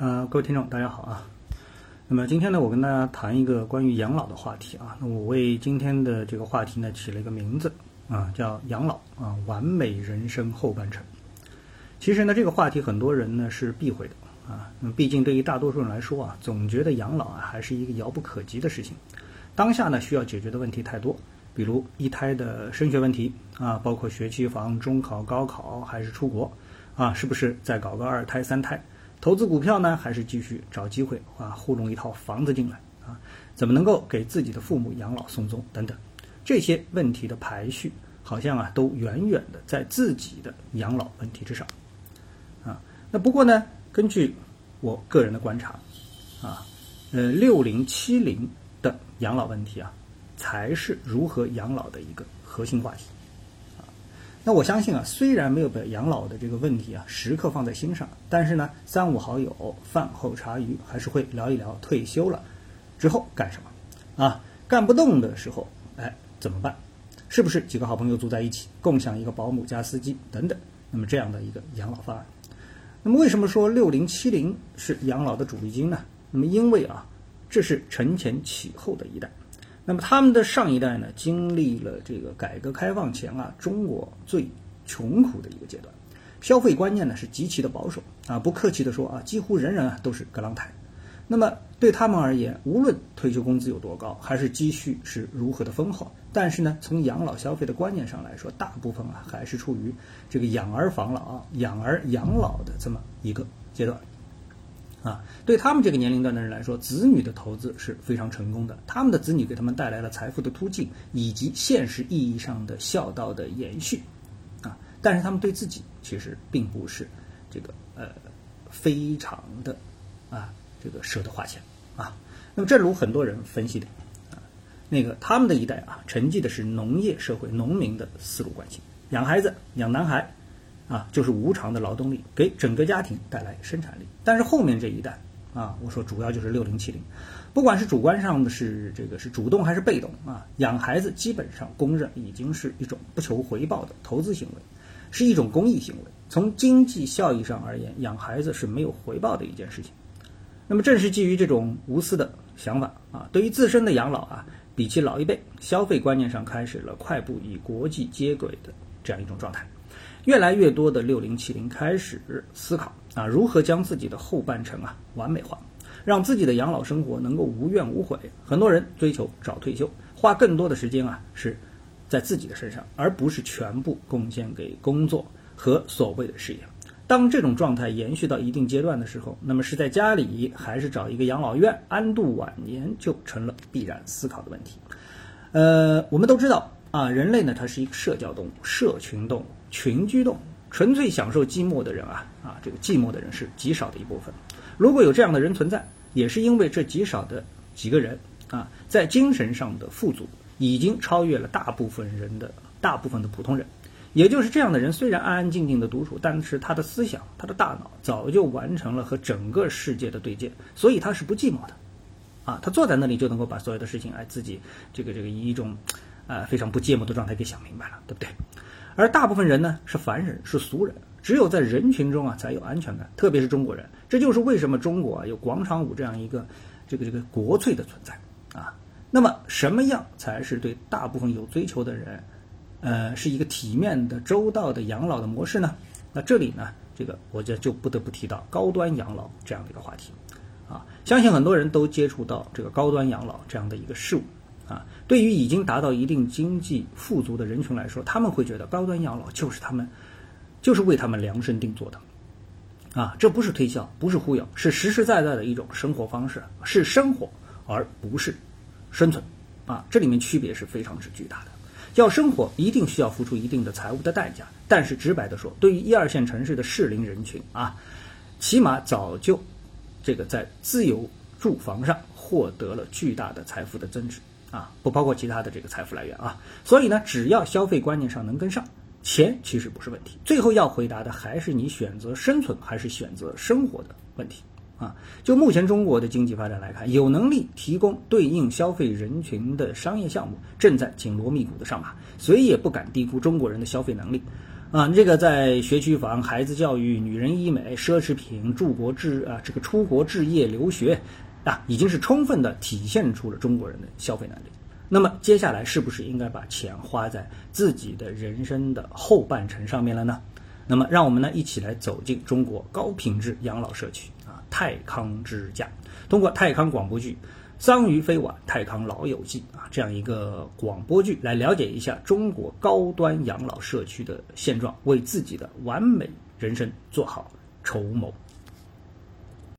呃，各位听众，大家好啊。那么今天呢，我跟大家谈一个关于养老的话题啊。那我为今天的这个话题呢起了一个名字啊，叫养老啊，完美人生后半程。其实呢，这个话题很多人呢是避讳的啊。那么毕竟对于大多数人来说啊，总觉得养老啊还是一个遥不可及的事情。当下呢，需要解决的问题太多，比如一胎的升学问题啊，包括学区房、中考、高考，还是出国啊，是不是再搞个二胎、三胎？投资股票呢，还是继续找机会啊，糊弄一套房子进来啊？怎么能够给自己的父母养老送终等等？这些问题的排序，好像啊，都远远的在自己的养老问题之上啊。那不过呢，根据我个人的观察啊，呃，六零七零的养老问题啊，才是如何养老的一个核心话题。那我相信啊，虽然没有把养老的这个问题啊时刻放在心上，但是呢，三五好友饭后茶余还是会聊一聊退休了之后干什么啊？干不动的时候，哎，怎么办？是不是几个好朋友住在一起，共享一个保姆加司机等等？那么这样的一个养老方案。那么为什么说六零七零是养老的主力军呢？那么因为啊，这是承前启后的一代。那么他们的上一代呢，经历了这个改革开放前啊中国最穷苦的一个阶段，消费观念呢是极其的保守啊，不客气的说啊，几乎人人啊都是格朗台。那么对他们而言，无论退休工资有多高，还是积蓄是如何的丰厚，但是呢，从养老消费的观念上来说，大部分啊还是处于这个养儿防老啊、养儿养老的这么一个阶段。啊，对他们这个年龄段的人来说，子女的投资是非常成功的。他们的子女给他们带来了财富的突进，以及现实意义上的孝道的延续。啊，但是他们对自己其实并不是这个呃非常的啊这个舍得花钱啊。那么正如很多人分析的啊，那个他们的一代啊，承继的是农业社会农民的思路惯性，养孩子养男孩。啊，就是无偿的劳动力给整个家庭带来生产力，但是后面这一代啊，我说主要就是六零七零，不管是主观上的是这个是主动还是被动啊，养孩子基本上公认已经是一种不求回报的投资行为，是一种公益行为。从经济效益上而言，养孩子是没有回报的一件事情。那么正是基于这种无私的想法啊，对于自身的养老啊，比起老一辈，消费观念上开始了快步与国际接轨的这样一种状态。越来越多的六零七零开始思考啊，如何将自己的后半程啊完美化，让自己的养老生活能够无怨无悔。很多人追求早退休，花更多的时间啊是在自己的身上，而不是全部贡献给工作和所谓的事业。当这种状态延续到一定阶段的时候，那么是在家里还是找一个养老院安度晚年，就成了必然思考的问题。呃，我们都知道啊，人类呢，它是一个社交动物，社群动物。群居动物，纯粹享受寂寞的人啊啊，这个寂寞的人是极少的一部分。如果有这样的人存在，也是因为这极少的几个人啊，在精神上的富足已经超越了大部分人的大部分的普通人。也就是这样的人，虽然安安静静的独处，但是他的思想、他的大脑早就完成了和整个世界的对接，所以他是不寂寞的。啊，他坐在那里就能够把所有的事情哎自己这个这个以一种啊非常不芥末的状态给想明白了，对不对？而大部分人呢是凡人，是俗人，只有在人群中啊才有安全感，特别是中国人。这就是为什么中国啊有广场舞这样一个这个这个国粹的存在啊。那么什么样才是对大部分有追求的人，呃，是一个体面的、周到的养老的模式呢？那这里呢，这个我觉得就不得不提到高端养老这样的一个话题啊。相信很多人都接触到这个高端养老这样的一个事物。啊，对于已经达到一定经济富足的人群来说，他们会觉得高端养老就是他们，就是为他们量身定做的。啊，这不是推销，不是忽悠，是实实在在的一种生活方式，是生活而不是生存。啊，这里面区别是非常之巨大的。要生活，一定需要付出一定的财务的代价。但是直白的说，对于一二线城市的适龄人群啊，起码早就这个在自由住房上获得了巨大的财富的增值。啊，不包括其他的这个财富来源啊，所以呢，只要消费观念上能跟上，钱其实不是问题。最后要回答的还是你选择生存还是选择生活的问题啊。就目前中国的经济发展来看，有能力提供对应消费人群的商业项目正在紧锣密鼓的上马，谁也不敢低估中国人的消费能力。啊，这个在学区房、孩子教育、女人医美、奢侈品、出国置啊，这个出国置业、留学啊，已经是充分的体现出了中国人的消费能力。那么接下来是不是应该把钱花在自己的人生的后半程上面了呢？那么让我们呢一起来走进中国高品质养老社区啊，泰康之家，通过泰康广播剧。桑榆非晚，泰康老友记啊，这样一个广播剧来了解一下中国高端养老社区的现状，为自己的完美人生做好筹谋。